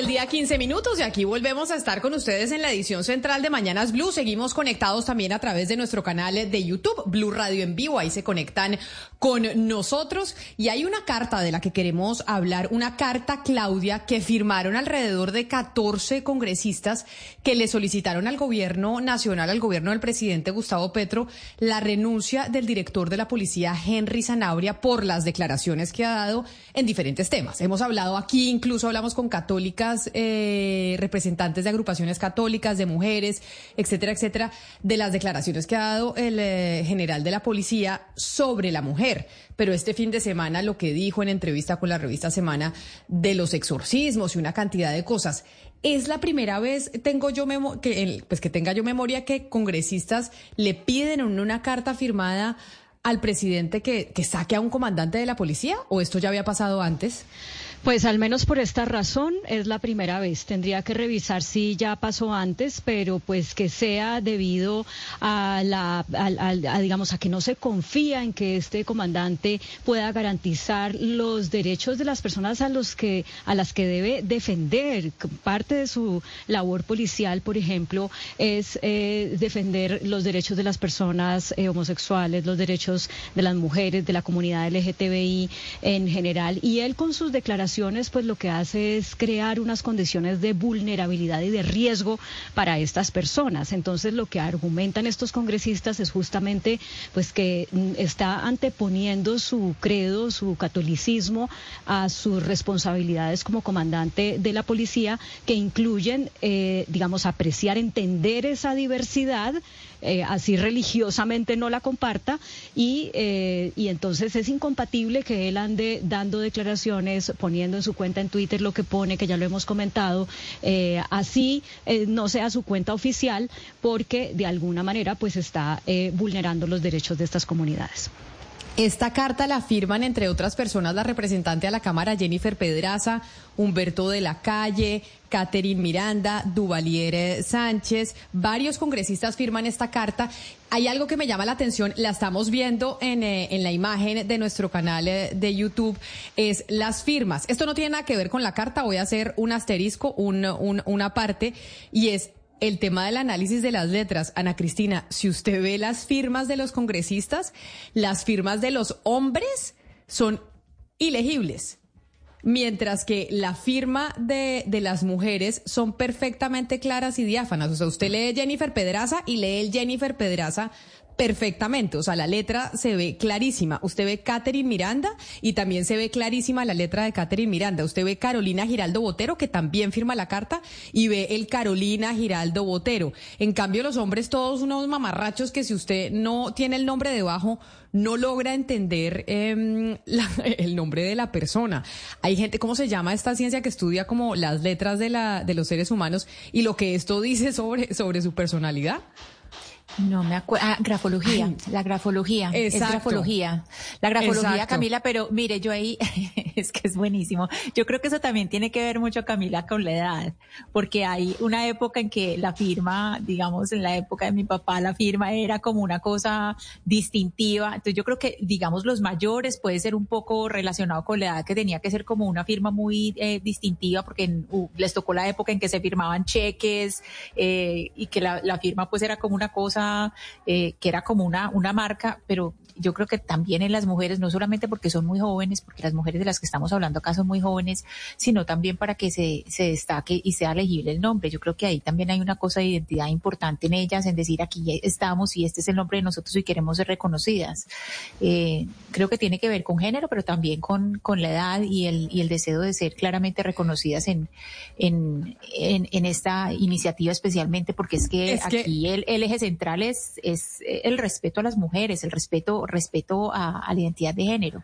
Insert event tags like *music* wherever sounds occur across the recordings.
Del día, 15 minutos, y aquí volvemos a estar con ustedes en la edición central de Mañanas Blue. Seguimos conectados también a través de nuestro canal de YouTube, Blue Radio en vivo. Ahí se conectan con nosotros. Y hay una carta de la que queremos hablar, una carta, Claudia, que firmaron alrededor de 14 congresistas que le solicitaron al gobierno nacional, al gobierno del presidente Gustavo Petro, la renuncia del director de la policía, Henry Zanabria, por las declaraciones que ha dado en diferentes temas. Hemos hablado aquí, incluso hablamos con eh, representantes de agrupaciones católicas, de mujeres, etcétera, etcétera, de las declaraciones que ha dado el eh, general de la policía sobre la mujer. Pero este fin de semana lo que dijo en entrevista con la revista Semana de los exorcismos y una cantidad de cosas. Es la primera vez tengo yo que pues que tenga yo memoria que congresistas le piden en una carta firmada al presidente que saque a un comandante de la policía o esto ya había pasado antes. Pues al menos por esta razón es la primera vez. Tendría que revisar si ya pasó antes, pero pues que sea debido a la, digamos, a que no se confía en que este comandante pueda garantizar los derechos de las personas a los que a las que debe defender. Parte de su labor policial, por ejemplo, es eh, defender los derechos de las personas eh, homosexuales, los derechos de las mujeres, de la comunidad LGTBI en general. Y él con sus declaraciones pues lo que hace es crear unas condiciones de vulnerabilidad y de riesgo para estas personas. Entonces lo que argumentan estos congresistas es justamente pues que mm, está anteponiendo su credo, su catolicismo a sus responsabilidades como comandante de la policía que incluyen, eh, digamos, apreciar, entender esa diversidad eh, así religiosamente no la comparta y, eh, y entonces es incompatible que él ande dando declaraciones, poniendo en su cuenta en Twitter lo que pone, que ya lo hemos comentado, eh, así no sea su cuenta oficial porque de alguna manera pues está vulnerando los derechos de estas comunidades. Esta carta la firman, entre otras personas, la representante a la Cámara Jennifer Pedraza, Humberto de la Calle, Catherine Miranda, Duvalier Sánchez. Varios congresistas firman esta carta. Hay algo que me llama la atención, la estamos viendo en, eh, en la imagen de nuestro canal eh, de YouTube, es las firmas. Esto no tiene nada que ver con la carta, voy a hacer un asterisco, un, una parte, y es el tema del análisis de las letras, Ana Cristina, si usted ve las firmas de los congresistas, las firmas de los hombres son ilegibles, mientras que la firma de, de las mujeres son perfectamente claras y diáfanas. O sea, usted lee Jennifer Pedraza y lee el Jennifer Pedraza perfectamente, o sea, la letra se ve clarísima. Usted ve Catherine Miranda y también se ve clarísima la letra de Catherine Miranda. Usted ve Carolina Giraldo Botero, que también firma la carta, y ve el Carolina Giraldo Botero. En cambio, los hombres todos unos mamarrachos que si usted no tiene el nombre debajo, no logra entender em, *laughs* el nombre de la persona. Hay gente, ¿cómo se llama esta ciencia que estudia como las letras de, la, de los seres humanos y lo que esto dice sobre, sobre su personalidad? No me acuerdo. Ah, grafología. La grafología. Es grafología. La grafología, Camila, pero mire, yo ahí, *laughs* es que es buenísimo. Yo creo que eso también tiene que ver mucho, Camila, con la edad, porque hay una época en que la firma, digamos, en la época de mi papá, la firma era como una cosa distintiva. Entonces yo creo que, digamos, los mayores puede ser un poco relacionado con la edad que tenía que ser como una firma muy eh, distintiva, porque les tocó la época en que se firmaban cheques eh, y que la, la firma pues era como una cosa eh, que era como una, una marca, pero yo creo que también en las mujeres, no solamente porque son muy jóvenes, porque las mujeres de las que estamos hablando acá son muy jóvenes, sino también para que se, se destaque y sea legible el nombre. Yo creo que ahí también hay una cosa de identidad importante en ellas, en decir aquí estamos y este es el nombre de nosotros y queremos ser reconocidas. Eh, creo que tiene que ver con género, pero también con, con la edad y el, y el deseo de ser claramente reconocidas en, en, en, esta iniciativa especialmente, porque es que aquí El, el eje central es, es el respeto a las mujeres, el respeto respeto a, la identidad de género.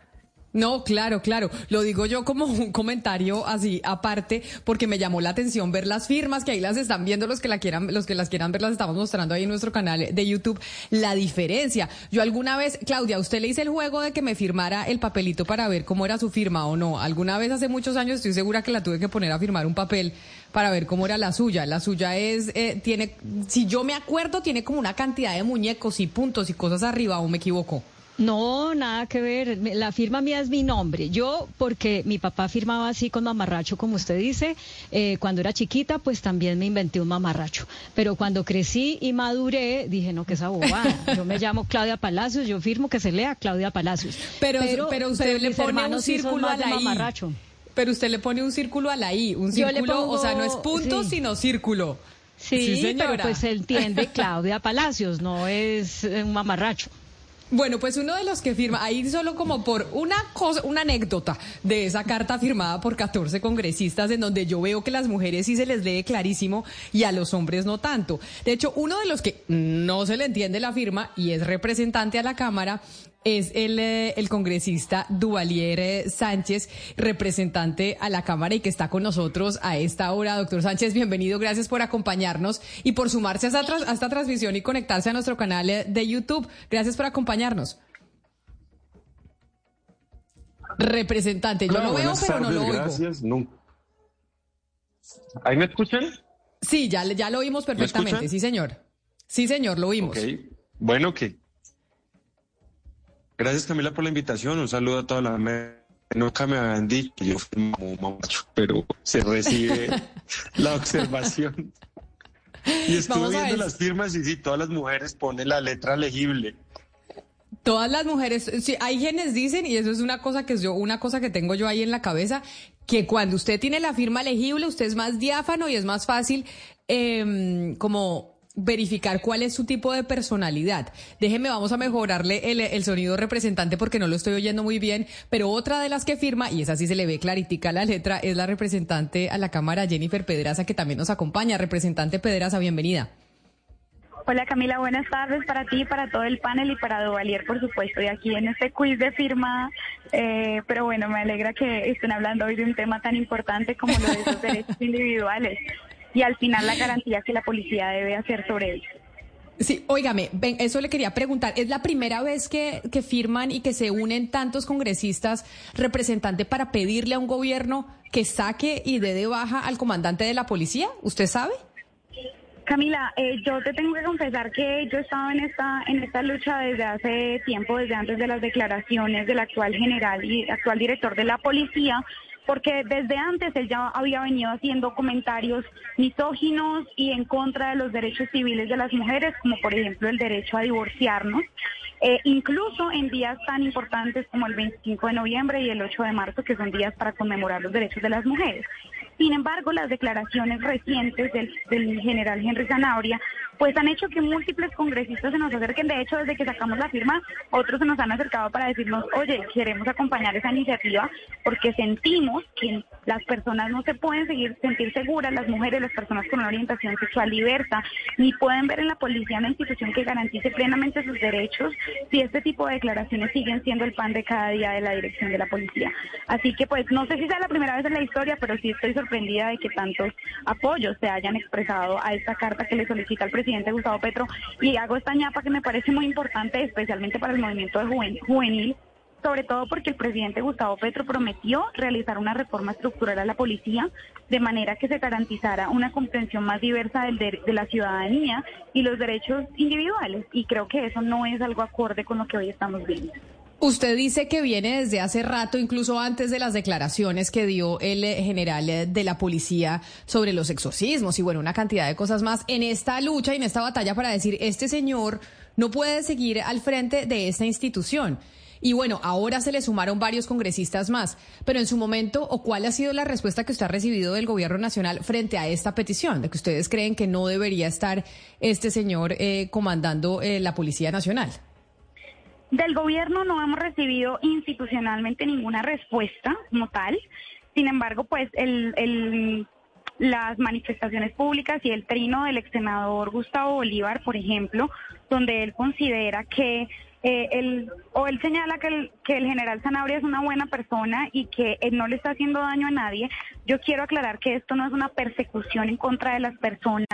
No, claro, claro. Lo digo yo como un *laughs* comentario así aparte, porque me llamó la atención ver las firmas que ahí las están viendo los que la quieran, los que las quieran ver las estamos mostrando ahí en nuestro canal de YouTube. La diferencia. Yo alguna vez, Claudia, usted le hice el juego de que me firmara el papelito para ver cómo era su firma o no. Alguna vez hace muchos años estoy segura que la tuve que poner a firmar un papel para ver cómo era la suya. La suya es, eh, tiene, si yo me acuerdo, tiene como una cantidad de muñecos y puntos y cosas arriba, o me equivoco. No, nada que ver. La firma mía es mi nombre. Yo, porque mi papá firmaba así con mamarracho, como usted dice, eh, cuando era chiquita, pues también me inventé un mamarracho. Pero cuando crecí y maduré, dije, no, que esa bobada. Yo me llamo Claudia Palacios, yo firmo que se lea Claudia Palacios. Pero, pero, usted le pone un círculo a la mamarracho. Pero usted le pone un círculo a la I, un círculo, o sea, no es punto, sino círculo. Sí, sí pero pues se entiende *laughs* Claudia Palacios, no es un mamarracho. Bueno, pues uno de los que firma, ahí solo como por una cosa, una anécdota de esa carta firmada por 14 congresistas en donde yo veo que las mujeres sí se les lee clarísimo y a los hombres no tanto. De hecho, uno de los que no se le entiende la firma y es representante a la Cámara es el, eh, el congresista Duvalier eh, Sánchez, representante a la Cámara y que está con nosotros a esta hora. Doctor Sánchez, bienvenido, gracias por acompañarnos y por sumarse a esta, a esta transmisión y conectarse a nuestro canal eh, de YouTube. Gracias por acompañarnos. Representante, yo lo veo, pero no lo oigo. Gracias, ¿Ahí me escuchan? Sí, ya, ya lo oímos perfectamente, sí, señor. Sí, señor, lo oímos. Bueno, que Gracias Camila por la invitación. Un saludo a toda la Nunca me habían dicho que yo fui un macho, pero se recibe *laughs* la observación. Y estuve viendo las firmas y sí, todas las mujeres ponen la letra legible. Todas las mujeres, sí, hay quienes dicen, y eso es una cosa que yo, una cosa que tengo yo ahí en la cabeza, que cuando usted tiene la firma legible, usted es más diáfano y es más fácil eh, como verificar cuál es su tipo de personalidad. Déjeme, vamos a mejorarle el, sonido representante porque no lo estoy oyendo muy bien, pero otra de las que firma, y esa sí se le ve claritica la letra, es la representante a la Cámara, Jennifer Pedraza, que también nos acompaña. Representante Pedraza, bienvenida. Hola Camila, buenas tardes para ti, para todo el panel y para Duvalier, por supuesto, y aquí en este quiz de firma. Eh, pero bueno, me alegra que estén hablando hoy de un tema tan importante como lo de los derechos *laughs* individuales y al final la garantía que la policía debe hacer sobre ellos. Sí, óigame, eso le quería preguntar. ¿Es la primera vez que, que firman y que se unen tantos congresistas representantes para pedirle a un gobierno que saque y dé de baja al comandante de la policía? ¿Usted sabe? Camila, eh, yo te tengo que confesar que yo he estado en esta en esta lucha desde hace tiempo, desde antes de las declaraciones del actual general y actual director de la policía, porque desde antes él ya había venido haciendo comentarios misóginos y en contra de los derechos civiles de las mujeres, como por ejemplo el derecho a divorciarnos, eh, incluso en días tan importantes como el 25 de noviembre y el 8 de marzo, que son días para conmemorar los derechos de las mujeres. Sin embargo, las declaraciones recientes del, del general Henry Zanabria pues han hecho que múltiples congresistas se nos acerquen. De hecho, desde que sacamos la firma, otros se nos han acercado para decirnos, oye, queremos acompañar esa iniciativa porque sentimos que las personas no se pueden seguir sentir seguras, las mujeres, las personas con una orientación sexual diversa, ni pueden ver en la policía una institución que garantice plenamente sus derechos si este tipo de declaraciones siguen siendo el pan de cada día de la dirección de la policía. Así que pues no sé si sea la primera vez en la historia, pero sí estoy sorprendida de que tantos apoyos se hayan expresado a esta carta que le solicita al presidente presidente Gustavo Petro y hago esta ñapa que me parece muy importante, especialmente para el movimiento de juvenil, sobre todo porque el presidente Gustavo Petro prometió realizar una reforma estructural a la policía de manera que se garantizara una comprensión más diversa del de, de, la ciudadanía y los derechos individuales. Y creo que eso no es algo acorde con lo que hoy estamos viendo. Usted dice que viene desde hace rato, incluso antes de las declaraciones que dio el eh, general eh, de la policía sobre los exorcismos y bueno, una cantidad de cosas más en esta lucha y en esta batalla para decir, este señor no puede seguir al frente de esta institución. Y bueno, ahora se le sumaron varios congresistas más, pero en su momento, ¿o cuál ha sido la respuesta que usted ha recibido del gobierno nacional frente a esta petición, de que ustedes creen que no debería estar este señor eh, comandando la Policía Nacional? Del gobierno no hemos recibido institucionalmente ninguna respuesta como tal. Sin embargo, pues el, las manifestaciones públicas y el trino del ex senador Gustavo Bolívar, por ejemplo, donde él considera que eh, él, o él señala que el, general Zanabria es una buena persona y que él no le está haciendo daño a nadie. Yo quiero aclarar que esto no es una persecución en contra de las personas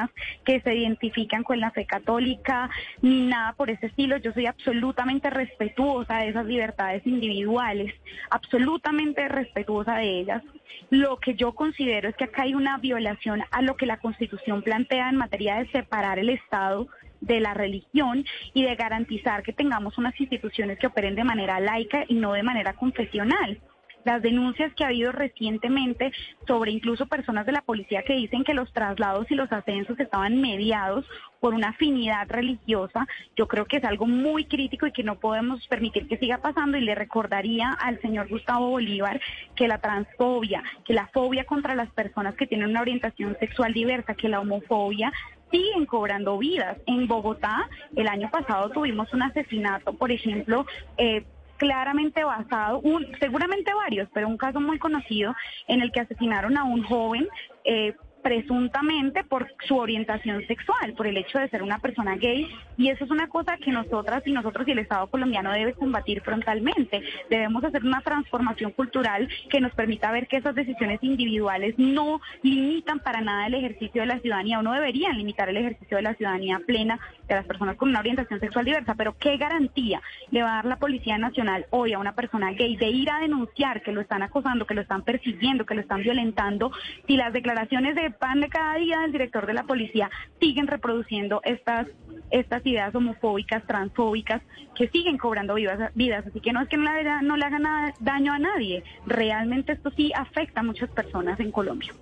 que se identifican con la fe católica ni nada por ese estilo. Yo soy absolutamente respetuosa de esas libertades individuales, absolutamente respetuosa de ellas. Lo que yo considero es que acá hay una violación a lo que la Constitución plantea en materia de separar el Estado de la religión y de garantizar que tengamos unas instituciones que operen de manera laica y no de manera confesional. Las denuncias que ha habido recientemente sobre incluso personas de la policía que dicen que los traslados y los ascensos estaban mediados por una afinidad religiosa, yo creo que es algo muy crítico y que no podemos permitir que siga pasando. Y le recordaría al señor Gustavo Bolívar que la transfobia, que la fobia contra las personas que tienen una orientación sexual diversa, que la homofobia siguen cobrando vidas. En Bogotá, el año pasado tuvimos un asesinato, por ejemplo, eh, claramente basado, un, seguramente varios, pero un caso muy conocido en el que asesinaron a un joven eh, presuntamente por su orientación sexual, por el hecho de ser una persona gay. Y eso es una cosa que nosotras y nosotros y el Estado colombiano debe combatir frontalmente. Debemos hacer una transformación cultural que nos permita ver que esas decisiones individuales no limitan para nada el ejercicio de la ciudadanía o no deberían limitar el ejercicio de la ciudadanía plena de las personas con una orientación sexual diversa. Pero ¿qué garantía le va a dar la Policía Nacional hoy a una persona gay de ir a denunciar que lo están acosando, que lo están persiguiendo, que lo están violentando, si las declaraciones de pan de cada día del director de la policía siguen reproduciendo estas estas ideas homofóbicas, transfóbicas, que siguen cobrando vidas, vidas. Así que no es que no le, no le haga daño a nadie, realmente esto sí afecta a muchas personas en Colombia.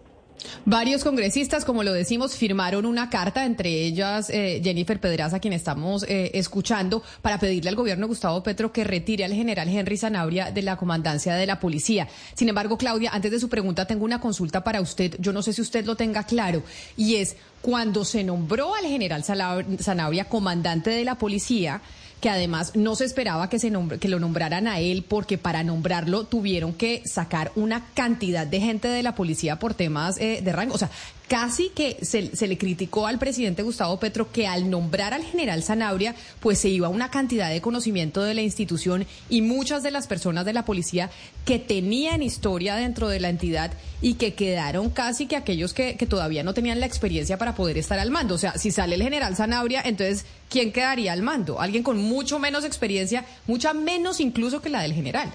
Varios congresistas, como lo decimos, firmaron una carta, entre ellas eh, Jennifer Pedraza, quien estamos eh, escuchando, para pedirle al gobierno Gustavo Petro que retire al general Henry Zanabria de la comandancia de la policía. Sin embargo, Claudia, antes de su pregunta, tengo una consulta para usted. Yo no sé si usted lo tenga claro, y es cuando se nombró al general Zanabria comandante de la policía que además no se esperaba que, se que lo nombraran a él porque para nombrarlo tuvieron que sacar una cantidad de gente de la policía por temas eh, de rango. O sea, casi que se, le criticó al presidente Gustavo Petro que al nombrar al general Zanabria, pues se iba una cantidad de conocimiento de la institución y muchas de las personas de la policía que tenían historia dentro de la entidad y que quedaron casi que aquellos que, todavía no tenían la experiencia para poder estar al mando. O sea, si sale el general Zanabria, entonces, ¿quién quedaría al mando? Alguien con mucho menos experiencia, mucha menos incluso que la del general.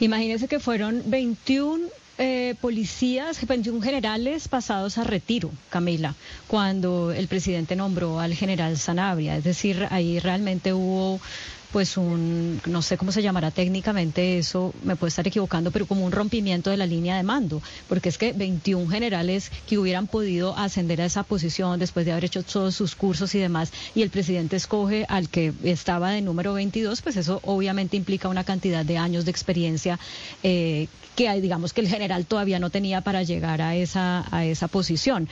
Imagínese que fueron 21 eh, policías, 21 generales pasados a retiro, Camila, cuando el presidente nombró al general Sanabria. Es decir, ahí realmente hubo pues un, no sé cómo se llamará técnicamente eso, me puedo estar equivocando, pero como un rompimiento de la línea de mando, porque es que 21 generales que hubieran podido ascender a esa posición después de haber hecho todos sus cursos y demás, y el presidente escoge al que estaba de número 22, pues eso obviamente implica una cantidad de años de experiencia eh, que digamos que el general todavía no tenía para llegar a esa, a esa posición.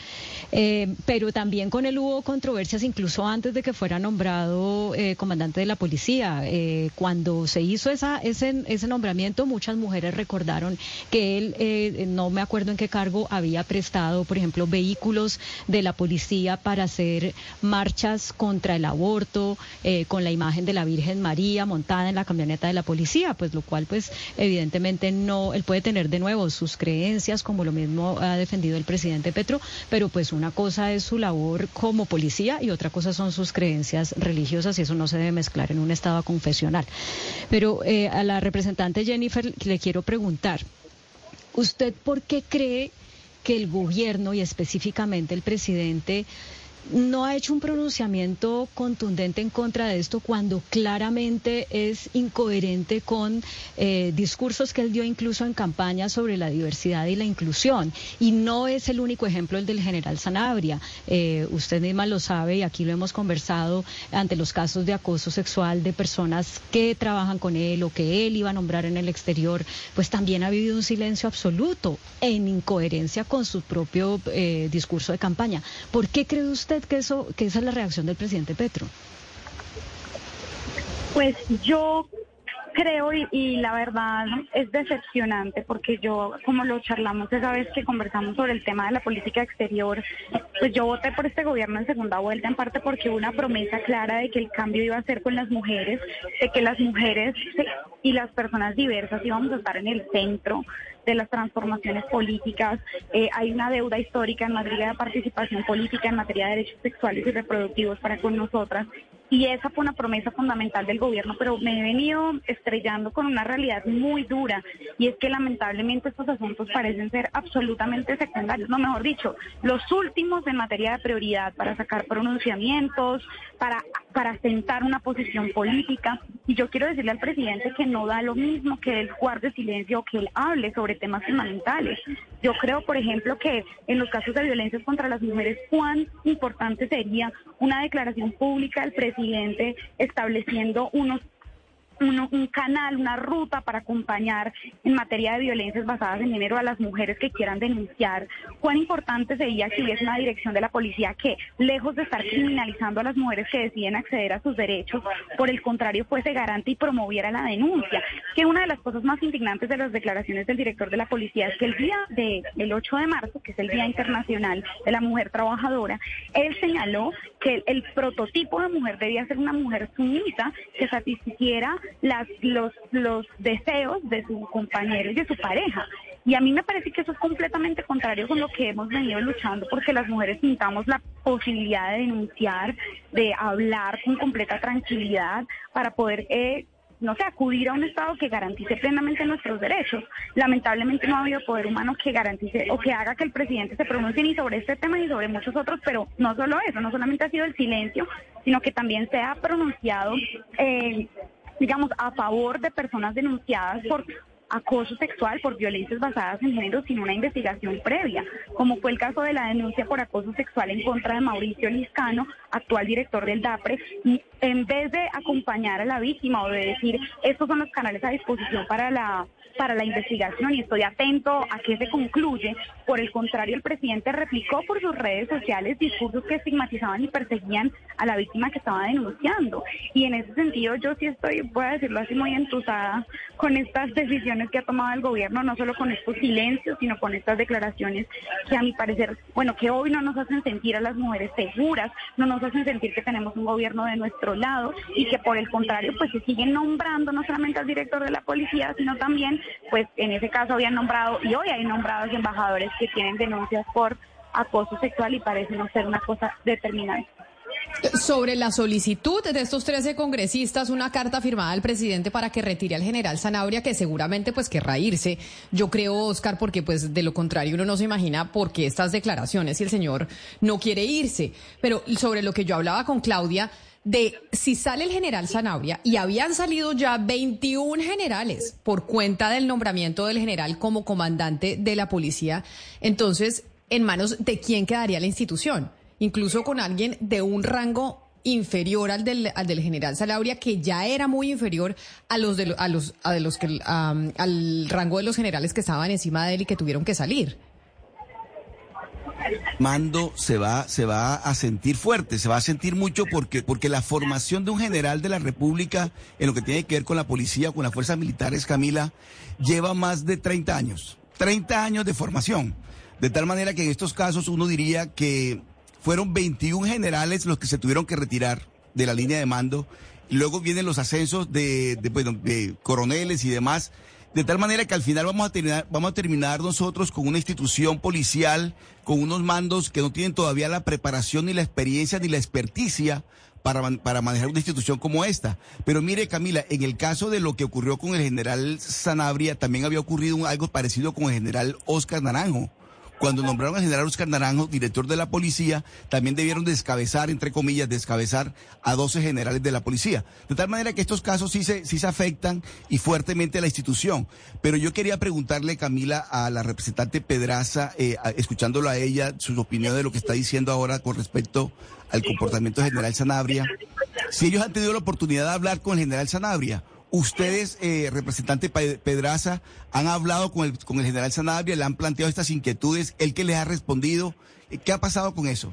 Eh, pero también con él hubo controversias incluso antes de que fuera nombrado eh, comandante de la policía eh, cuando se hizo ese nombramiento, muchas mujeres recordaron que él, eh, no me acuerdo en qué cargo, había prestado, por ejemplo, vehículos de la policía para hacer marchas contra el aborto, eh, con la imagen de la Virgen María montada en la camioneta de la policía, pues lo cual, pues, evidentemente no, él puede tener de nuevo sus creencias, como lo mismo ha defendido el presidente Petro, pero pues una cosa es su labor como policía y otra cosa son sus creencias religiosas y eso no se debe mezclar en un estado confesional. Pero eh, a la representante Jennifer le quiero preguntar, ¿usted por qué cree que el gobierno y específicamente el presidente no ha hecho un pronunciamiento contundente en contra de esto cuando claramente es incoherente con eh, discursos que él dio incluso en campaña sobre la diversidad y la inclusión. Y no es el único ejemplo el del general Sanabria. Eh, usted misma lo sabe y aquí lo hemos conversado ante los casos de acoso sexual de personas que trabajan con él o que él iba a nombrar en el exterior, pues también ha vivido un silencio absoluto en incoherencia con su propio eh, discurso de campaña. ¿Por qué cree usted que, eso, que esa es la reacción del presidente Petro? Pues yo creo y, la verdad es decepcionante porque yo, como lo charlamos esa vez que conversamos sobre el tema de la política exterior, pues yo voté por este gobierno en segunda vuelta en parte porque hubo una promesa clara de que el cambio iba a ser con las mujeres, de que las mujeres y las personas diversas íbamos a estar en el centro de las transformaciones políticas. Eh, hay una deuda histórica en materia de participación política, en materia de derechos sexuales y reproductivos para con nosotras. Y esa fue una promesa fundamental del gobierno, pero me he venido estrellando con una realidad muy dura y es que lamentablemente estos asuntos parecen ser absolutamente secundarios, no mejor dicho, los últimos en materia de prioridad para sacar pronunciamientos, para, para sentar una posición política. Y yo quiero decirle al presidente que no da lo mismo que él guarde silencio o que él hable sobre temas fundamentales. Yo creo, por ejemplo, que en los casos de violencia contra las mujeres, cuán importante sería una declaración pública del presidente estableciendo unos un, canal, una ruta para acompañar en materia de violencias basadas en género a las mujeres que quieran denunciar. Cuán importante sería que hubiese una dirección de la policía que, lejos de estar criminalizando a las mujeres que deciden acceder a sus derechos, por el contrario, fuese garante y promoviera la denuncia. Que una de las cosas más indignantes de las declaraciones del director de la policía es que el día del 8 de marzo, que es el Día Internacional de la Mujer Trabajadora, él señaló que el, prototipo de mujer debía ser una mujer sumisa que satisficiera las, los, los deseos de su compañero y de su pareja. Y a mí me parece que eso es completamente contrario con lo que hemos venido luchando, porque las mujeres sintamos la posibilidad de denunciar, de hablar con completa tranquilidad para poder eh, no sé, acudir a un Estado que garantice plenamente nuestros derechos. Lamentablemente no ha habido poder humano que garantice o que haga que el presidente se pronuncie ni sobre este tema ni sobre muchos otros, pero no solo eso, no solamente ha sido el silencio, sino que también se ha pronunciado, eh, digamos, a favor de personas denunciadas por acoso sexual por violencias basadas en género sin una investigación previa, como fue el caso de la denuncia por acoso sexual en contra de Mauricio Liscano, actual director del DAPRE, y en vez de acompañar a la víctima o de decir estos son los canales a disposición para la para la investigación y estoy atento a qué se concluye. Por el contrario, el presidente replicó por sus redes sociales discursos que estigmatizaban y perseguían a la víctima que estaba denunciando. Y en ese sentido yo sí estoy, voy a decirlo así, muy entusada con estas decisiones que ha tomado el gobierno, no solo con estos silencios, sino con estas declaraciones que a mi parecer, bueno, que hoy no nos hacen sentir a las mujeres seguras, no nos hacen sentir que tenemos un gobierno de nuestro lado y que por el contrario, pues se siguen nombrando no solamente al director de la policía, sino también pues en ese caso habían nombrado y hoy hay nombrados embajadores que tienen denuncias por acoso sexual y parece no ser una cosa determinante. Sobre la solicitud de estos 13 congresistas, una carta firmada al presidente para que retire al general Zanabria, que seguramente pues querrá irse. Yo creo, Oscar, porque pues de lo contrario uno no se imagina por qué estas declaraciones si el señor no quiere irse. Pero sobre lo que yo hablaba con Claudia, de si sale el general Zanabria y habían salido ya 21 generales por cuenta del nombramiento del general como comandante de la policía, entonces, ¿en manos de quién quedaría la institución? Incluso con alguien de un rango inferior al del, al del general Zanabria, que ya era muy inferior a los de, los, de los que, al rango de los generales que estaban encima de él y que tuvieron que salir mando se va, se va a sentir fuerte, se va a sentir mucho porque, porque la formación de un general de la República en lo que tiene que ver con la policía, con las fuerzas militares, Camila, lleva más de 30 años. 30 años de formación. De tal manera que en estos casos uno diría que fueron 21 generales los que se tuvieron que retirar de la línea de mando. Luego vienen los ascensos de, de, de coroneles y demás de tal manera que al final vamos a terminar, vamos a terminar nosotros con una institución policial, con unos mandos que no tienen todavía la preparación ni la experiencia ni la experticia para, para, manejar una institución como esta. Pero mire, Camila, en el caso de lo que ocurrió con el general Sanabria, también había ocurrido algo parecido con el general Oscar Naranjo cuando nombraron al general Oscar Naranjo, director de la policía, también debieron descabezar, entre comillas, descabezar a 12 generales de la policía. De tal manera que estos casos sí se, sí se afectan y fuertemente a la institución. Pero yo quería preguntarle, Camila, a la representante Pedraza, eh, escuchándolo a ella, su opinión de lo que está diciendo ahora con respecto al comportamiento del general Sanabria, si ellos han tenido la oportunidad de hablar con el general Sanabria Ustedes, eh, representante Pedraza, han hablado con el, con el general Sanabria, le han planteado estas inquietudes, el que les ha respondido. ¿Qué ha pasado con eso?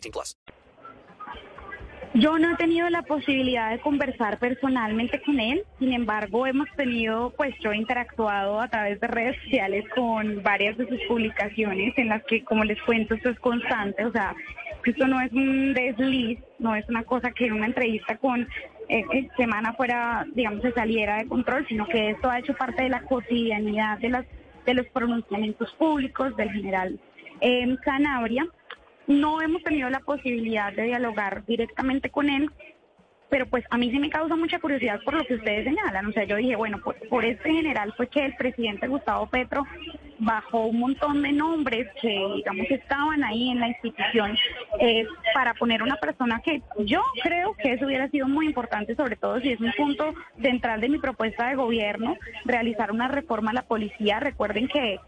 18 plus. Yo no he tenido la posibilidad de conversar personalmente con él, sin embargo hemos tenido, pues yo he interactuado a través de redes sociales con varias de sus publicaciones en las que, como les cuento, esto es constante, o sea, esto no es un desliz, no es una cosa que en una entrevista con eh, eh, semana fuera, digamos, se saliera de control, sino que esto ha hecho parte de la cotidianidad de, las, de los pronunciamientos públicos del general eh, Canabria. No hemos tenido la posibilidad de dialogar directamente con él, pero pues a mí sí me causa mucha curiosidad por lo que ustedes señalan. O sea, yo dije, bueno, por, este general fue que el presidente Gustavo Petro bajó un montón de nombres que, digamos, estaban ahí en la institución eh, para poner una persona que yo creo que eso hubiera sido muy importante, sobre todo si es un punto central de mi propuesta de gobierno, realizar una reforma a la policía. Recuerden que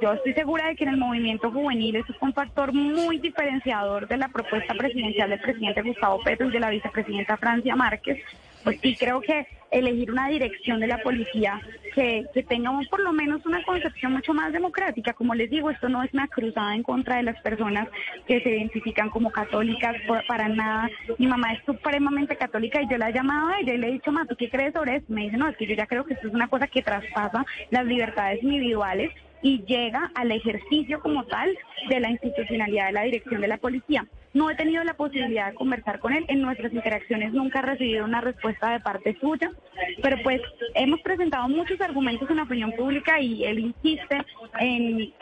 yo estoy segura de que en el movimiento juvenil eso es un factor muy diferenciador de la propuesta presidencial del presidente Gustavo Petro y de la vicepresidenta Francia Márquez. Pues creo que elegir una dirección de la policía que, que tenga por lo menos una concepción mucho más democrática. Como les digo, esto no es una cruzada en contra de las personas que se identifican como católicas, para nada. Mi mamá es supremamente católica y yo la he llamado a ella y le he dicho, ma, ¿tú qué crees sobre eso? Me dice, no, es que yo ya creo que esto es una cosa que traspasa las libertades individuales y llega al ejercicio como tal de la institucionalidad de la dirección de la policía. No he tenido la posibilidad de conversar con él, en nuestras interacciones nunca he recibido una respuesta de parte suya, pero pues hemos presentado muchos argumentos en la opinión pública y él insiste en,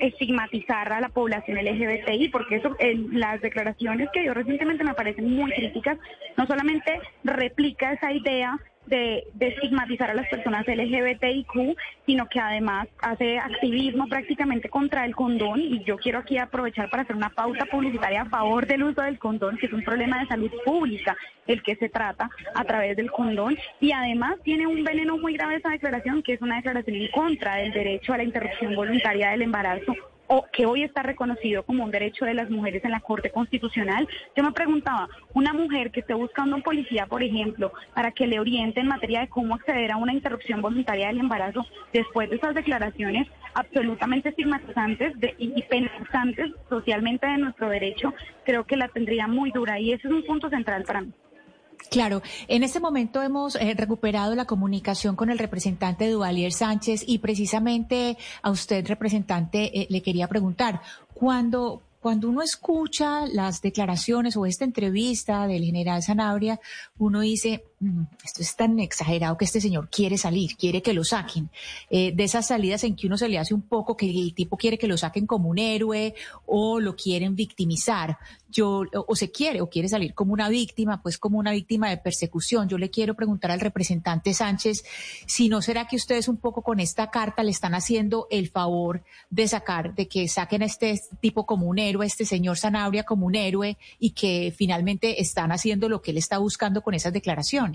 estigmatizar a la población LGBTI, porque eso, las declaraciones que dio recientemente me parecen muy críticas, no solamente replica esa idea de, estigmatizar a las personas LGBTIQ, sino que además hace activismo prácticamente contra el condón. Y yo quiero aquí aprovechar para hacer una pauta publicitaria a favor del uso del condón, que es un problema de salud pública el que se trata a través del condón. Y además tiene un veneno muy grave esa declaración que es una declaración en contra del derecho a la interrupción voluntaria del embarazo que hoy está reconocido como un derecho de las mujeres en la Corte Constitucional. Yo me preguntaba, una mujer que esté buscando un policía, por ejemplo, para que le oriente en materia de cómo acceder a una interrupción voluntaria del embarazo, después de esas declaraciones absolutamente estigmatizantes y penalizantes socialmente de nuestro derecho, creo que la tendría muy dura y ese es un punto central para mí. Claro, en este momento hemos eh, recuperado la comunicación con el representante Duvalier Sánchez y precisamente a usted, representante, eh, le quería preguntar, ¿cuándo, cuando uno escucha las declaraciones o esta entrevista del general Sanabria, uno dice, esto es tan exagerado que este señor quiere salir, quiere que lo saquen. Eh, de esas salidas en que uno se le hace un poco que el tipo quiere que lo saquen como un héroe o lo quieren victimizar yo, o se quiere, o quiere salir como una víctima, pues como una víctima de persecución. Yo le quiero preguntar al representante Sánchez si no será que ustedes un poco con esta carta le están haciendo el favor de sacar, de que saquen a este tipo como un héroe, este señor Sanabria como un héroe, y que finalmente están haciendo lo que él está buscando con esas declaraciones.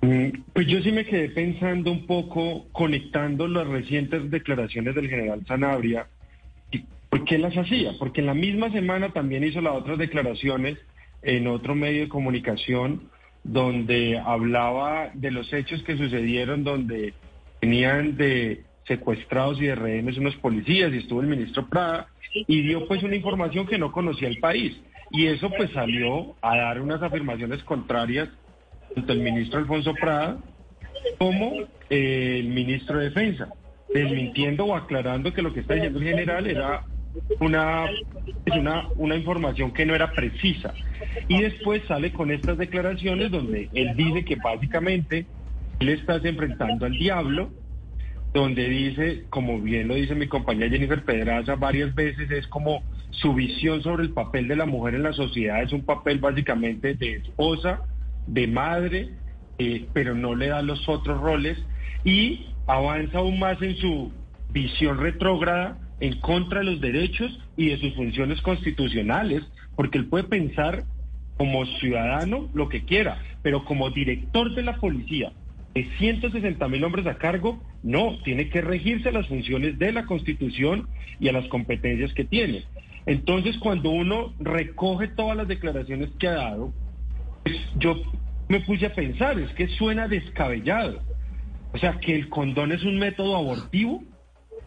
Mm, pues yo sí me quedé pensando un poco, conectando las recientes declaraciones del general Sanabria ¿Por qué las hacía? Porque en la misma semana también hizo las otras declaraciones en otro medio de comunicación donde hablaba de los hechos que sucedieron donde tenían de secuestrados y de rehenes unos policías y estuvo el ministro Prada y dio pues una información que no conocía el país y eso pues salió a dar unas afirmaciones contrarias tanto el ministro Alfonso Prada como eh, el ministro de Defensa. desmintiendo o aclarando que lo que está diciendo el general era una, una, una información que no era precisa. Y después sale con estas declaraciones donde él dice que básicamente él está enfrentando al diablo, donde dice, como bien lo dice mi compañera Jennifer Pedraza varias veces, es como su visión sobre el papel de la mujer en la sociedad es un papel básicamente de esposa, de madre, eh, pero no le da los otros roles y avanza aún más en su visión retrógrada en contra de los derechos y de sus funciones constitucionales, porque él puede pensar como ciudadano lo que quiera, pero como director de la policía de 160 mil hombres a cargo, no, tiene que regirse a las funciones de la Constitución y a las competencias que tiene. Entonces, cuando uno recoge todas las declaraciones que ha dado, pues, yo me puse a pensar, es que suena descabellado. O sea, que el condón es un método abortivo.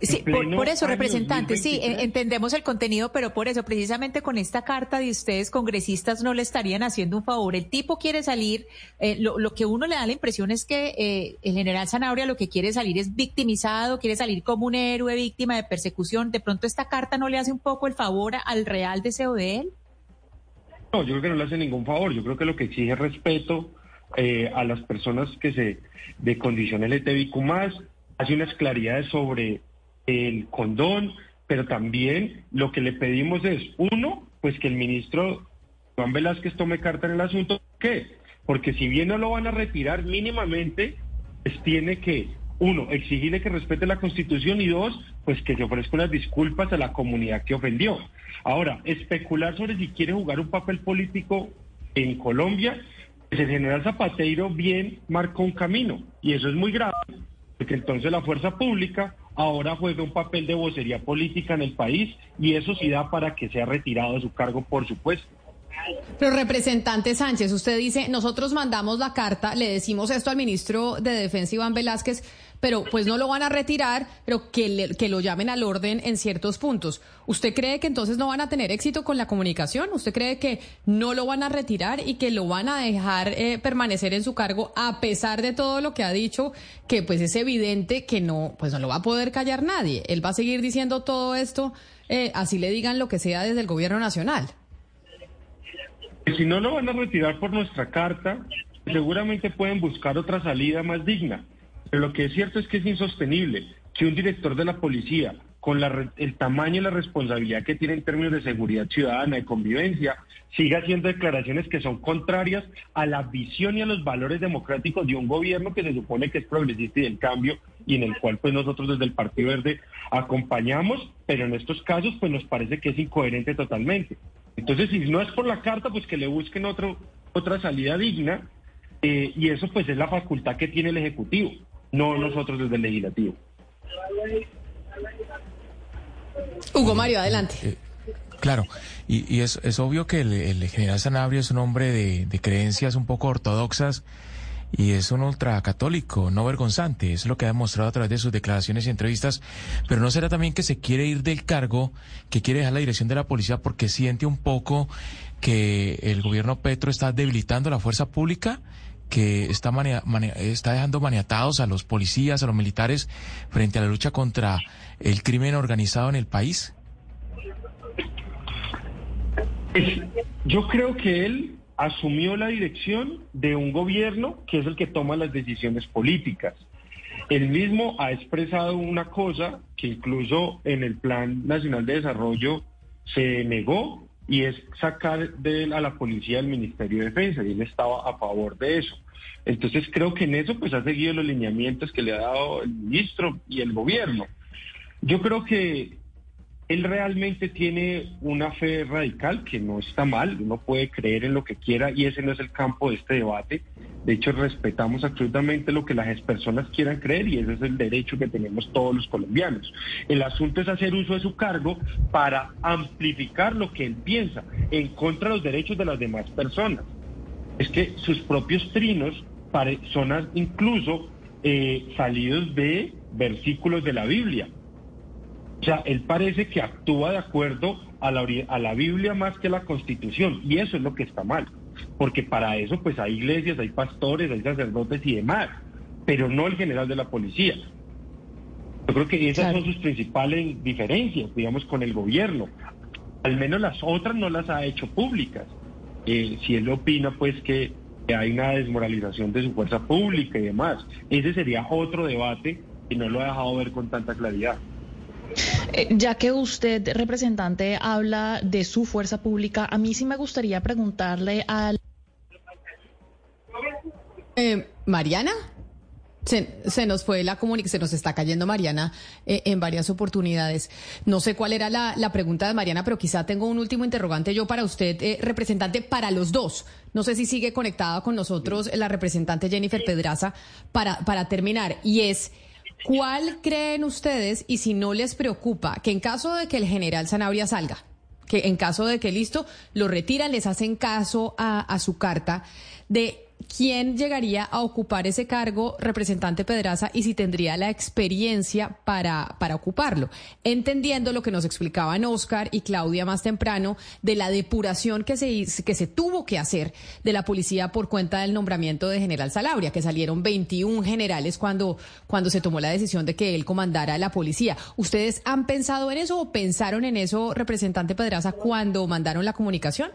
Sí, por, eso, representante, sí, entendemos el contenido, pero por eso, precisamente con esta carta de ustedes, congresistas, no le estarían haciendo un favor. El tipo quiere salir, eh, lo, que uno le da la impresión es que eh, el general Zanabria lo que quiere salir es victimizado, quiere salir como un héroe víctima de persecución. ¿De pronto esta carta no le hace un poco el favor al real deseo de él? No, yo creo que no le hace ningún favor. Yo creo que lo que exige es respeto eh, a las personas que se de condición LTBQ más, hace unas claridades sobre el condón, pero también lo que le pedimos es, uno, pues que el ministro Juan Velázquez tome carta en el asunto. ¿Qué? Porque si bien no lo van a retirar mínimamente, pues tiene que, uno, exigirle que respete la Constitución y dos, pues que se ofrezca unas disculpas a la comunidad que ofendió. Ahora, especular sobre si quiere jugar un papel político en Colombia, pues el general Zapateiro bien marcó un camino y eso es muy grave, porque entonces la fuerza pública ahora juega un papel de vocería política en el país y eso sí da para que sea retirado de su cargo, por supuesto. Pero representante Sánchez, usted dice, nosotros mandamos la carta, le decimos esto al ministro de Defensa Iván Velázquez, pero pues no lo van a retirar, pero que, que lo llamen al orden en ciertos puntos. ¿Usted cree que entonces no van a tener éxito con la comunicación? ¿Usted cree que no lo van a retirar y que lo van a dejar eh, permanecer en su cargo a pesar de todo lo que ha dicho, que pues es evidente que no, pues no lo va a poder callar nadie? Él va a seguir diciendo todo esto, eh, así le digan lo que sea desde el gobierno nacional. Si no lo van a retirar por nuestra carta, seguramente pueden buscar otra salida más digna. Pero lo que es cierto es que es insostenible que un director de la policía, con el tamaño y la responsabilidad que tiene en términos de seguridad ciudadana, y convivencia, siga haciendo declaraciones que son contrarias a la visión y a los valores democráticos de un gobierno que se supone que es progresista y del cambio y en el cual pues nosotros desde el Partido Verde acompañamos, pero en estos casos pues nos parece que es incoherente totalmente. Entonces, si no es por la carta, pues que le busquen otro, otra salida digna eh, y eso pues es la facultad que tiene el Ejecutivo no nosotros desde el legislativo. Hugo Mario, adelante. Eh, claro, y, es, es, obvio que el, general Sanabria es un hombre de, creencias un poco ortodoxas y es un ultracatólico, no vergonzante, es lo que ha demostrado a través de sus declaraciones y entrevistas, pero ¿no será también que se quiere ir del cargo, que quiere dejar la dirección de la policía porque siente un poco que el gobierno Petro está debilitando la fuerza pública? Que está, está dejando maniatados a los policías, a los militares frente a la lucha contra el crimen organizado en el país? Yo creo que él asumió la dirección de un gobierno que es el que toma las decisiones políticas. Él mismo ha expresado una cosa que incluso en el Plan Nacional de Desarrollo se negó y es sacar de, a la policía del Ministerio de Defensa y él estaba a favor de eso. Entonces creo que en eso pues ha seguido los lineamientos que le ha dado el ministro y el gobierno. Yo creo que él realmente tiene una fe radical que no está mal, uno puede creer en lo que quiera y ese no es el campo de este debate. De hecho, respetamos absolutamente lo que las personas quieran creer y ese es el derecho que tenemos todos los colombianos. El asunto es hacer uso de su cargo para amplificar lo que él piensa en contra de los derechos de las demás personas. Es que sus propios trinos son incluso eh, salidos de versículos de la Biblia. O sea, él parece que actúa de acuerdo a la, a la Biblia más que a la Constitución, y eso es lo que está mal, porque para eso pues hay iglesias, hay pastores, hay sacerdotes y demás, pero no el general de la policía. Yo creo que esas son sus principales diferencias, digamos, con el gobierno. Al menos las otras no las ha hecho públicas. Eh, si él opina, pues, que, hay una desmoralización de su fuerza pública y demás. Ese sería otro debate y no lo ha dejado ver con tanta claridad. Eh, ya que usted, representante, habla de su fuerza pública, a mí sí me gustaría preguntarle al... Eh, Mariana. Se, nos fue la comunicación, se nos está cayendo Mariana eh, en varias oportunidades. No sé cuál era la, pregunta de Mariana, pero quizá tengo un último interrogante yo para usted, eh, representante, para los dos. No sé si sigue conectada con nosotros la representante Jennifer Pedraza para, para terminar. Y es, ¿cuál creen ustedes, y si no les preocupa, que en caso de que el general Zanabria salga, que en caso de que listo, lo retiran, les hacen caso a, a su carta, de quién llegaría a ocupar ese cargo, representante Pedraza, y si tendría la experiencia para, para ocuparlo. Entendiendo lo que nos explicaban Oscar y Claudia más temprano de la depuración que se, que se tuvo que hacer de la policía por cuenta del nombramiento de General Salabria, que salieron 21 generales cuando, cuando se tomó la decisión de que él comandara la policía. ¿Ustedes han pensado en eso o pensaron en eso, representante Pedraza, cuando mandaron la comunicación?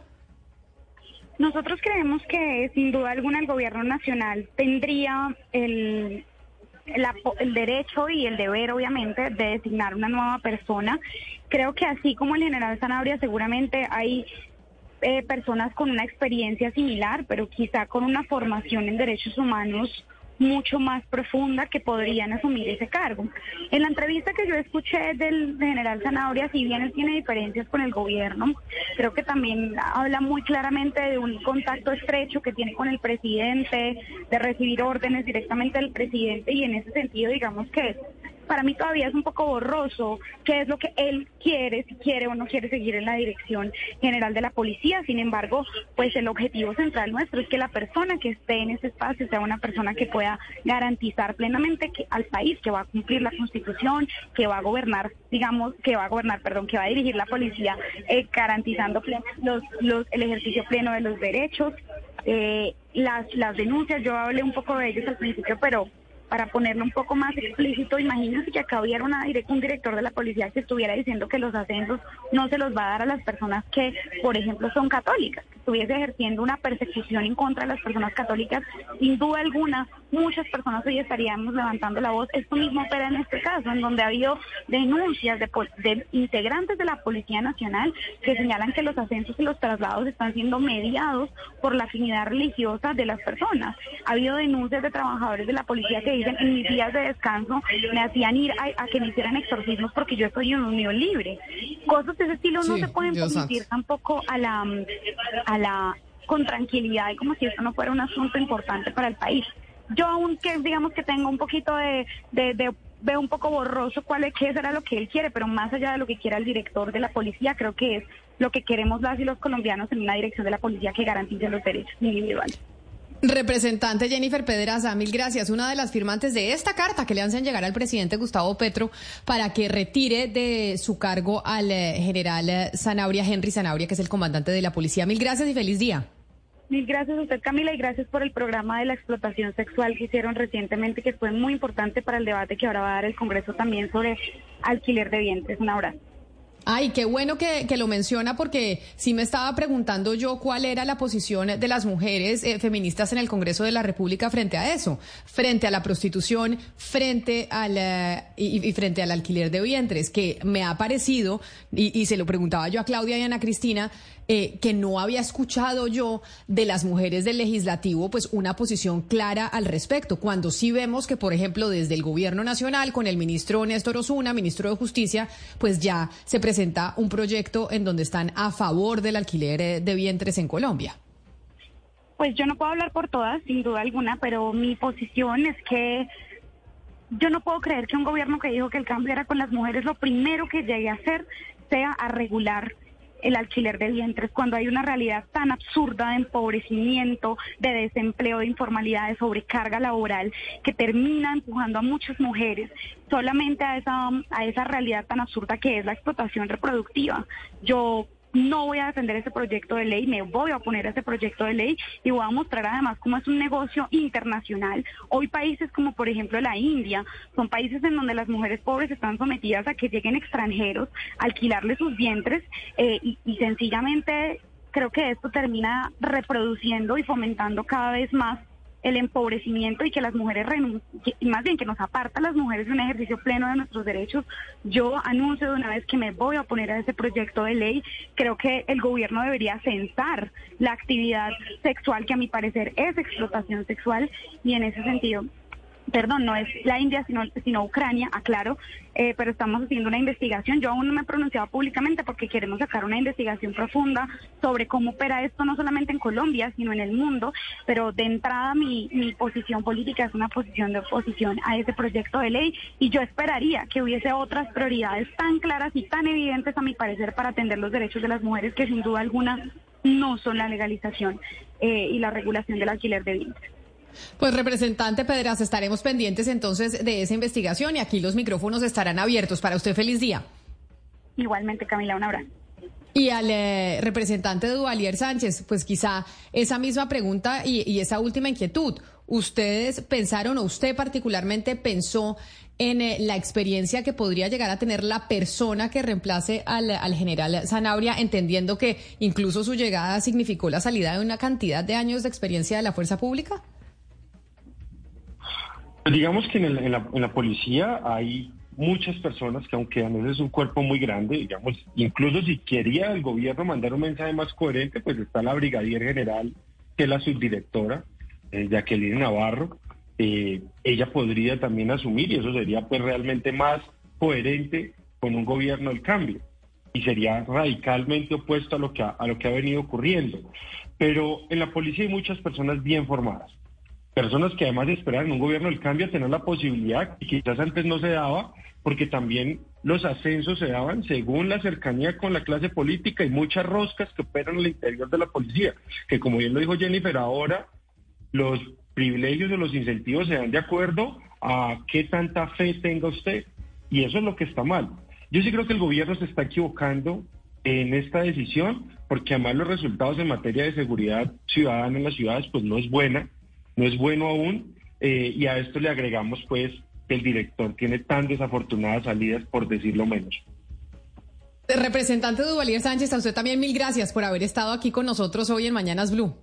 Nosotros creemos que sin duda alguna el gobierno nacional tendría el, el, derecho y el deber, obviamente, de designar una nueva persona. Creo que así como el general Sanabria, seguramente hay eh, personas con una experiencia similar, pero quizá con una formación en derechos humanos mucho más profunda que podrían asumir ese cargo. En la entrevista que yo escuché del general Zanabria, si bien él tiene diferencias con el gobierno, creo que también habla muy claramente de un contacto estrecho que tiene con el presidente, de recibir órdenes directamente del presidente y en ese sentido digamos que para mí todavía es un poco borroso qué es lo que él quiere, si quiere o no quiere seguir en la dirección general de la policía. Sin embargo, pues el objetivo central nuestro es que la persona que esté en ese espacio sea una persona que pueda garantizar plenamente que al país que va a cumplir la Constitución, que va a gobernar, digamos, que va a gobernar, perdón, que va a dirigir la policía eh, garantizando los, los, el ejercicio pleno de los derechos. Eh, las, las denuncias, yo hablé un poco de ellos al principio, pero para ponerlo un poco más explícito, imagínense que acá hubiera un director de la policía que estuviera diciendo que los ascensos no se los va a dar a las personas que, por ejemplo, son católicas, que estuviese ejerciendo una persecución en contra de las personas católicas, sin duda alguna, muchas personas hoy estaríamos levantando la voz. Esto mismo opera en este caso, en donde ha habido denuncias de, de integrantes de la Policía Nacional que señalan que los ascensos y los traslados están siendo mediados por la afinidad religiosa de las personas. Ha habido denuncias de trabajadores de la policía que dicen en mis días de descanso me hacían ir a, que me hicieran exorcismos porque yo estoy en unión libre. Cosas de ese estilo no se pueden permitir tampoco a la, a la con tranquilidad y como si esto no fuera un asunto importante para el país. Yo aunque digamos que tengo un poquito de, de, veo un poco borroso cuál es, qué será lo que él quiere, pero más allá de lo que quiera el director de la policía, creo que es lo que queremos las y los colombianos en una dirección de la policía que garantice los derechos individuales. Representante Jennifer Pedraza, mil gracias. Una de las firmantes de esta carta que le hacen llegar al presidente Gustavo Petro para que retire de su cargo al eh, general eh, Zanabria, Henry Zanabria, que es el comandante de la policía. Mil gracias y feliz día. Mil gracias a usted, Camila, y gracias por el programa de la explotación sexual que hicieron recientemente, que fue muy importante para el debate que ahora va a dar el Congreso también sobre alquiler de vientres. Un abrazo. Ay, qué bueno que, lo menciona porque sí me estaba preguntando yo cuál era la posición de las mujeres eh, feministas en el Congreso de la República frente a eso, frente a la prostitución, frente al eh, y, frente al alquiler de vientres, que me ha parecido, y, y se lo preguntaba yo a Claudia y a Ana Cristina, eh, que no había escuchado yo de las mujeres del legislativo, pues una posición clara al respecto. Cuando sí vemos que, por ejemplo, desde el gobierno nacional, con el ministro Néstor Osuna, ministro de Justicia, pues ya se presenta un proyecto en donde están a favor del alquiler eh, de vientres en Colombia. Pues yo no puedo hablar por todas, sin duda alguna, pero mi posición es que yo no puedo creer que un gobierno que dijo que el cambio era con las mujeres, lo primero que llegue a hacer sea a regular el alquiler de vientres, cuando hay una realidad tan absurda de empobrecimiento, de desempleo, de informalidad, de sobrecarga laboral, que termina empujando a muchas mujeres solamente a esa, a esa realidad tan absurda que es la explotación reproductiva. Yo no voy a defender ese proyecto de ley, me voy a oponer a ese proyecto de ley y voy a mostrar además cómo es un negocio internacional. Hoy países como por ejemplo la India son países en donde las mujeres pobres están sometidas a que lleguen extranjeros, alquilarles sus vientres eh, y, y sencillamente creo que esto termina reproduciendo y fomentando cada vez más el empobrecimiento y que las mujeres y más bien que nos aparta a las mujeres de un ejercicio pleno de nuestros derechos. Yo anuncio de una vez que me voy a oponer a ese proyecto de ley. Creo que el gobierno debería censar la actividad sexual, que a mi parecer es explotación sexual, y en ese sentido perdón, no es la India, sino, sino Ucrania, aclaro, eh, pero estamos haciendo una investigación. Yo aún no me he pronunciado públicamente porque queremos sacar una investigación profunda sobre cómo opera esto, no solamente en Colombia, sino en el mundo, pero de entrada mi, mi posición política es una posición de oposición a ese proyecto de ley y yo esperaría que hubiese otras prioridades tan claras y tan evidentes, a mi parecer, para atender los derechos de las mujeres que sin duda alguna no son la legalización eh, y la regulación del alquiler de vientres. Pues representante Pedras, estaremos pendientes entonces de esa investigación y aquí los micrófonos estarán abiertos. Para usted, feliz día. Igualmente, Camila, un abrazo. Y al eh, representante Duvalier Sánchez, pues quizá esa misma pregunta y, esa última inquietud. ¿Ustedes pensaron o usted particularmente pensó en eh, la experiencia que podría llegar a tener la persona que reemplace al, al, general Zanabria, entendiendo que incluso su llegada significó la salida de una cantidad de años de experiencia de la fuerza pública? Digamos que en, la, policía hay muchas personas que aunque a veces es un cuerpo muy grande, digamos, incluso si quería el gobierno mandar un mensaje más coherente, pues está la brigadier general, que es la subdirectora, eh, Jacqueline Navarro, eh, ella podría también asumir y eso sería pues realmente más coherente con un gobierno del cambio y sería radicalmente opuesto a lo que a lo que ha venido ocurriendo. Pero en la policía hay muchas personas bien formadas personas que además esperan un gobierno del cambio tener la posibilidad, que quizás antes no se daba, porque también los ascensos se daban según la cercanía con la clase política y muchas roscas que operan el interior de la policía, que como bien lo dijo Jennifer, ahora los privilegios o los incentivos se dan de acuerdo a qué tanta fe tenga usted, y eso es lo que está mal. Yo sí creo que el gobierno se está equivocando en esta decisión, porque además los resultados en materia de seguridad ciudadana en las ciudades pues no es buena no es bueno aún eh, y a esto le agregamos pues que el director tiene tan desafortunadas salidas por decirlo menos. Representante Duvalier Sánchez, a usted también mil gracias por haber estado aquí con nosotros hoy en Mañanas Blue.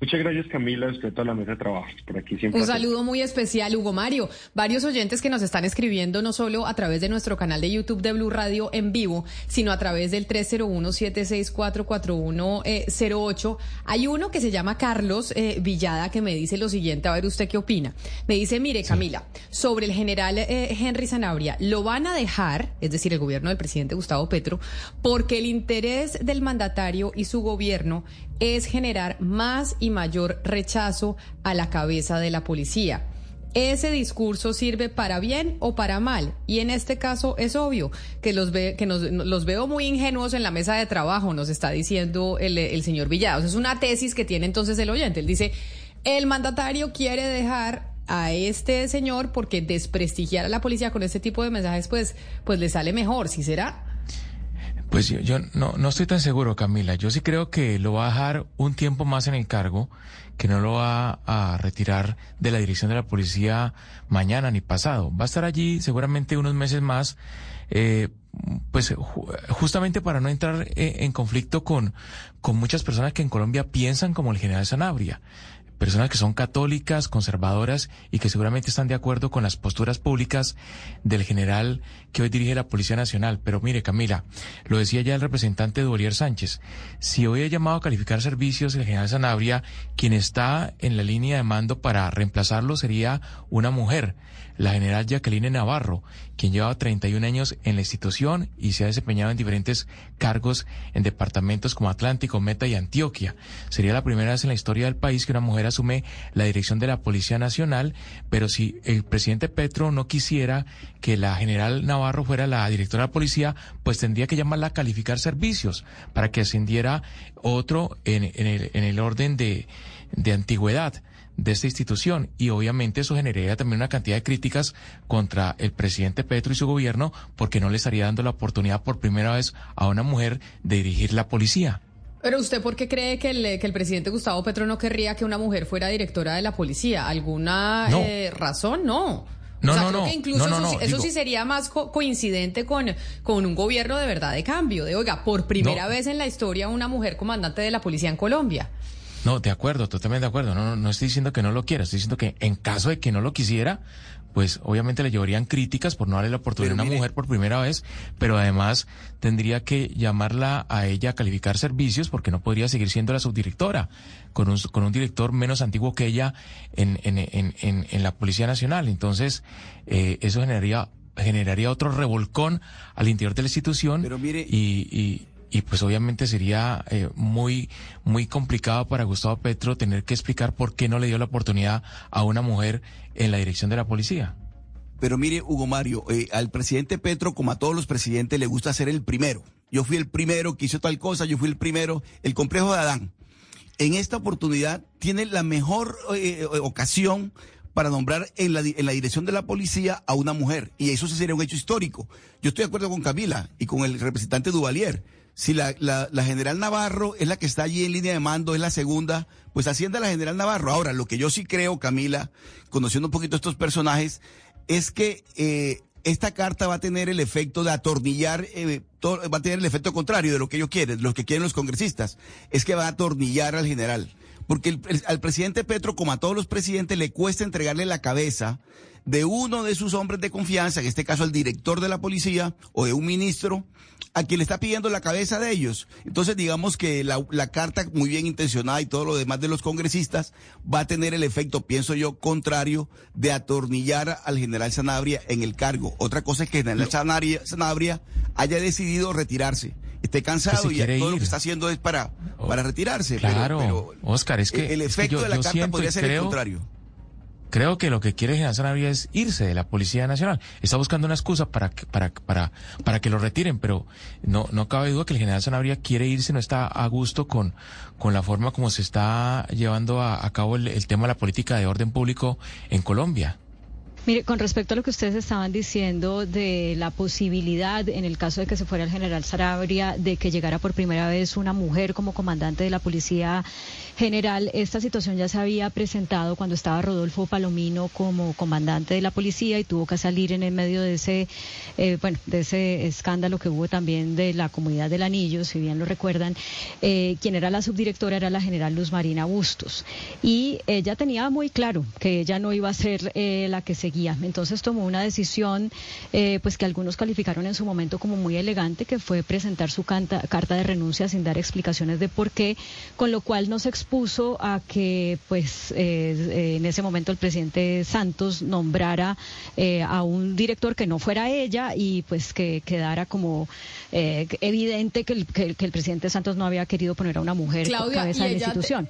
Muchas gracias Camila, respeto a la mesa de trabajo. Por aquí siempre. Un saludo muy especial, Hugo Mario. Varios oyentes que nos están escribiendo no solo a través de nuestro canal de YouTube de Blue Radio en vivo, sino a través del 301-764-4108. Hay uno que se llama Carlos eh, Villada que me dice lo siguiente, a ver usted qué opina. Me dice, mire Camila, sobre el general eh, Henry Zanabria, lo van a dejar, es decir, el gobierno del presidente Gustavo Petro, porque el interés del mandatario y su gobierno es generar más y mayor rechazo a la cabeza de la policía. Ese discurso sirve para bien o para mal. Y en este caso es obvio que los, veo muy ingenuos en la mesa de trabajo, nos está diciendo el, el señor Villados. Es una tesis que tiene entonces el oyente. Él dice, el mandatario quiere dejar a este señor porque desprestigiar a la policía con este tipo de mensajes, pues, pues le sale mejor. ¿Sí será? Pues yo, no, no estoy tan seguro, Camila. Yo sí creo que lo va a dejar un tiempo más en el cargo, que no lo va a retirar de la dirección de la policía mañana ni pasado. Va a estar allí seguramente unos meses más, eh, pues justamente para no entrar eh, en conflicto con, con muchas personas que en Colombia piensan como el general Sanabria personas que son católicas, conservadoras y que seguramente están de acuerdo con las posturas públicas del general que hoy dirige la Policía Nacional. Pero mire, Camila, lo decía ya el representante Durier Sánchez, si hoy ha llamado a calificar servicios el general Sanabria, quien está en la línea de mando para reemplazarlo sería una mujer la general Jacqueline Navarro, quien lleva 31 años en la institución y se ha desempeñado en diferentes cargos en departamentos como Atlántico, Meta y Antioquia. Sería la primera vez en la historia del país que una mujer asume la dirección de la Policía Nacional, pero si el presidente Petro no quisiera que la general Navarro fuera la directora de la policía, pues tendría que llamarla a calificar servicios para que ascendiera otro en, el, en el orden de, de antigüedad de esta institución y obviamente eso generaría también una cantidad de críticas contra el presidente Petro y su gobierno porque no le estaría dando la oportunidad por primera vez a una mujer de dirigir la policía. Pero usted, ¿por qué cree que el, que el presidente Gustavo Petro no querría que una mujer fuera directora de la policía? ¿Alguna eh, razón? No. No, no, no. incluso eso, eso sí sería más coincidente con, con un gobierno de verdad de cambio. De, oiga, por primera vez en la historia una mujer comandante de la policía en Colombia. No, de acuerdo, totalmente de acuerdo. No, no, no estoy diciendo que no lo quiera, estoy diciendo que en caso de que no lo quisiera, pues obviamente le llevarían críticas por no darle la oportunidad a una mujer por primera vez, pero además tendría que llamarla a ella a calificar servicios porque no podría seguir siendo la subdirectora con un, con un director menos antiguo que ella en, en, en, en la Policía Nacional. Entonces, eh, eso generaría generaría otro revolcón al interior de la institución pero mire, y, y y pues obviamente sería eh, muy muy complicado para Gustavo Petro tener que explicar por qué no le dio la oportunidad a una mujer en la dirección de la policía. Pero mire, Hugo Mario, eh, al presidente Petro, como a todos los presidentes, le gusta ser el primero. Yo fui el primero que hizo tal cosa, yo fui el primero, el complejo de Adán. En esta oportunidad tiene la mejor eh, ocasión para nombrar en la, en la dirección de la policía a una mujer. Y eso sí sería un hecho histórico. Yo estoy de acuerdo con Camila y con el representante Duvalier si la, la, general Navarro es la que está allí en línea de mando, es la segunda, pues ascienda la general Navarro. Ahora, lo que yo sí creo, Camila, conociendo un poquito estos personajes, es que eh, esta carta va a tener el efecto de atornillar, eh, va a tener el efecto contrario de lo que ellos quieren, lo que quieren los congresistas, es que va a atornillar al general. Porque al presidente Petro, como a todos los presidentes, le cuesta entregarle la cabeza de uno de sus hombres de confianza, en este caso el director de la policía o de un ministro, a quien le está pidiendo la cabeza de ellos. Entonces digamos que la, carta muy bien intencionada y todo lo demás de los congresistas va a tener el efecto, pienso yo, contrario de atornillar al general Sanabria en el cargo. Otra cosa es que el general Sanabria, haya decidido retirarse esté cansado pues y todo lo que está haciendo es para, para retirarse. Claro, Oscar, es que el efecto de la carta podría ser el contrario. Creo que lo que quiere General Sanabria es irse de la Policía Nacional. Está buscando una excusa para que, para, para, para que lo retiren, pero no, no cabe duda que el general Sanabria quiere irse, no está a gusto con, con la forma como se está llevando a, cabo el tema de la política de orden público en Colombia. Mire, con respecto a lo que ustedes estaban diciendo de la posibilidad, en el caso de que se fuera el general Sarabria, de que llegara por primera vez una mujer como comandante de la Policía General, esta situación ya se había presentado cuando estaba Rodolfo Palomino como comandante de la policía y tuvo que salir en el medio de ese, eh, bueno, de ese escándalo que hubo también de la comunidad del Anillo, si bien lo recuerdan. Eh, quien era la subdirectora era la general Luz Marina Bustos y ella tenía muy claro que ella no iba a ser eh, la que seguía entonces tomó una decisión eh, pues que algunos calificaron en su momento como muy elegante, que fue presentar su carta de renuncia sin dar explicaciones de por qué, con lo cual nos expuso a que pues eh, en ese momento el presidente Santos nombrara eh, a un director que no fuera ella y pues que quedara como evidente que el, que, el, presidente Santos no había querido poner a una mujer cabeza de la institución.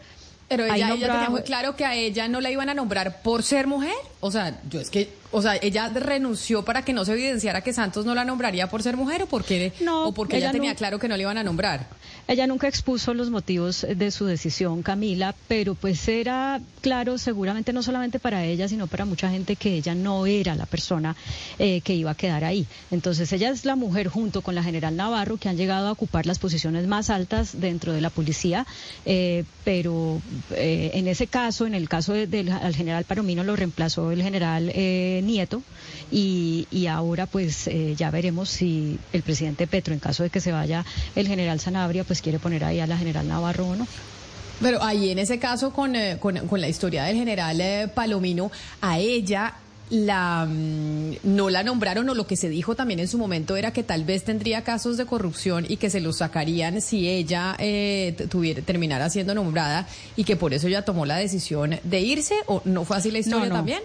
Pero ella, ella, tenía muy claro que a ella no la iban a nombrar por ser mujer. O sea, yo es que o sea, ella renunció para que no se evidenciara que Santos no la nombraría por ser mujer o porque, no, o porque ella, tenía claro que no le iban a nombrar. Ella nunca expuso los motivos de su decisión, Camila, pero pues era claro seguramente no solamente para ella, sino para mucha gente que ella no era la persona eh, que iba a quedar ahí. Entonces ella es la mujer junto con la general Navarro que han llegado a ocupar las posiciones más altas dentro de la policía, eh, pero eh, en ese caso, en el caso del general Paromino lo reemplazó el general Nieto y, ahora pues eh, ya veremos si el presidente Petro, en caso de que se vaya el general Sanabria, pues quiere poner ahí a la general Navarro o no. Pero ahí en ese caso con, eh, la historia del general eh, Palomino, a ella la mm, no la nombraron o lo que se dijo también en su momento era que tal vez tendría casos de corrupción y que se los sacarían si ella tuviera terminara siendo nombrada y que por eso ella tomó la decisión de irse o no fue así la historia también.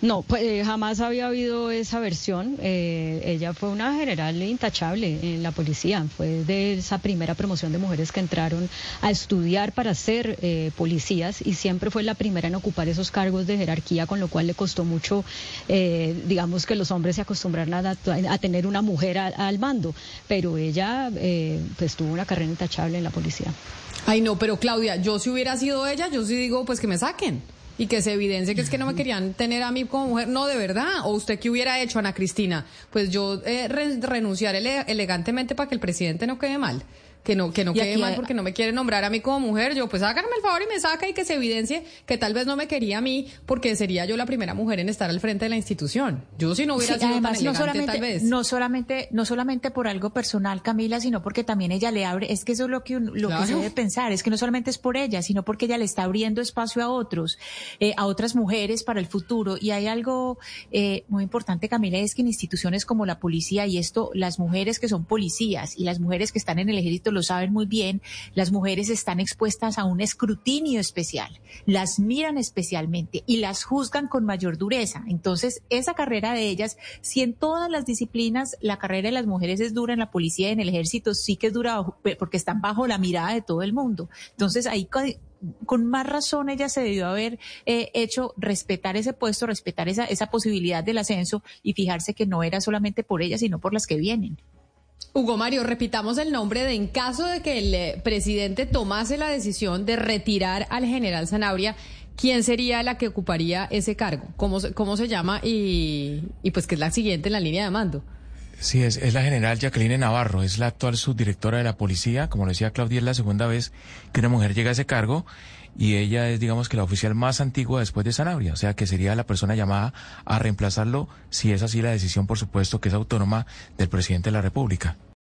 No, pues eh, jamás había habido esa versión. Eh, ella fue una general intachable en la policía. Fue de esa primera promoción de mujeres que entraron a estudiar para ser eh, policías y siempre fue la primera en ocupar esos cargos de jerarquía, con lo cual le costó mucho, digamos, que los hombres se acostumbraran a, tener una mujer al mando. Pero ella, pues, tuvo una carrera intachable en la policía. Ay, no, pero Claudia, yo si hubiera sido ella, yo sí digo, pues que me saquen. Y que se evidencie que es que no me querían tener a mí como mujer. No, de verdad. ¿O usted qué hubiera hecho, Ana Cristina? Pues yo eh, renunciar elegantemente para que el presidente no quede mal que no, que no quede mal porque no me quiere nombrar a mí como mujer. Yo, pues háganme el favor y me saca y que se evidencie que tal vez no me quería a mí porque sería yo la primera mujer en estar al frente de la institución. Yo si no hubiera sido tan elegante, no solamente, tal vez. No solamente, no solamente por algo personal, Camila, sino porque también ella le abre, es que eso es lo que, lo que se debe pensar, es que no solamente es por ella, sino porque ella le está abriendo espacio a otros, eh, a otras mujeres para el futuro. Y hay algo eh, muy importante, Camila, es que en instituciones como la policía y esto, las mujeres que son policías y las mujeres que están en el ejército lo saben muy bien, las mujeres están expuestas a un escrutinio especial, las miran especialmente y las juzgan con mayor dureza. Entonces, esa carrera de ellas, si en todas las disciplinas la carrera de las mujeres es dura en la policía y en el ejército, sí que es dura porque están bajo la mirada de todo el mundo. Entonces, ahí con más razón ella se debió haber eh, hecho respetar ese puesto, respetar esa, esa posibilidad del ascenso y fijarse que no era solamente por ella, sino por las que vienen. Hugo Mario, repitamos el nombre de en caso de que el eh, presidente tomase la decisión de retirar al general Zanabria, ¿quién sería la que ocuparía ese cargo? ¿Cómo, cómo se llama? Y, y pues que es la siguiente en la línea de mando. Sí, es, es, la general Jacqueline Navarro, es la actual subdirectora de la policía. Como decía Claudia, es la segunda vez que una mujer llega a ese cargo y ella es, digamos que la oficial más antigua después de Sanabria, o sea que sería la persona llamada a reemplazarlo si es así la decisión, por supuesto, que es autónoma del presidente de la República.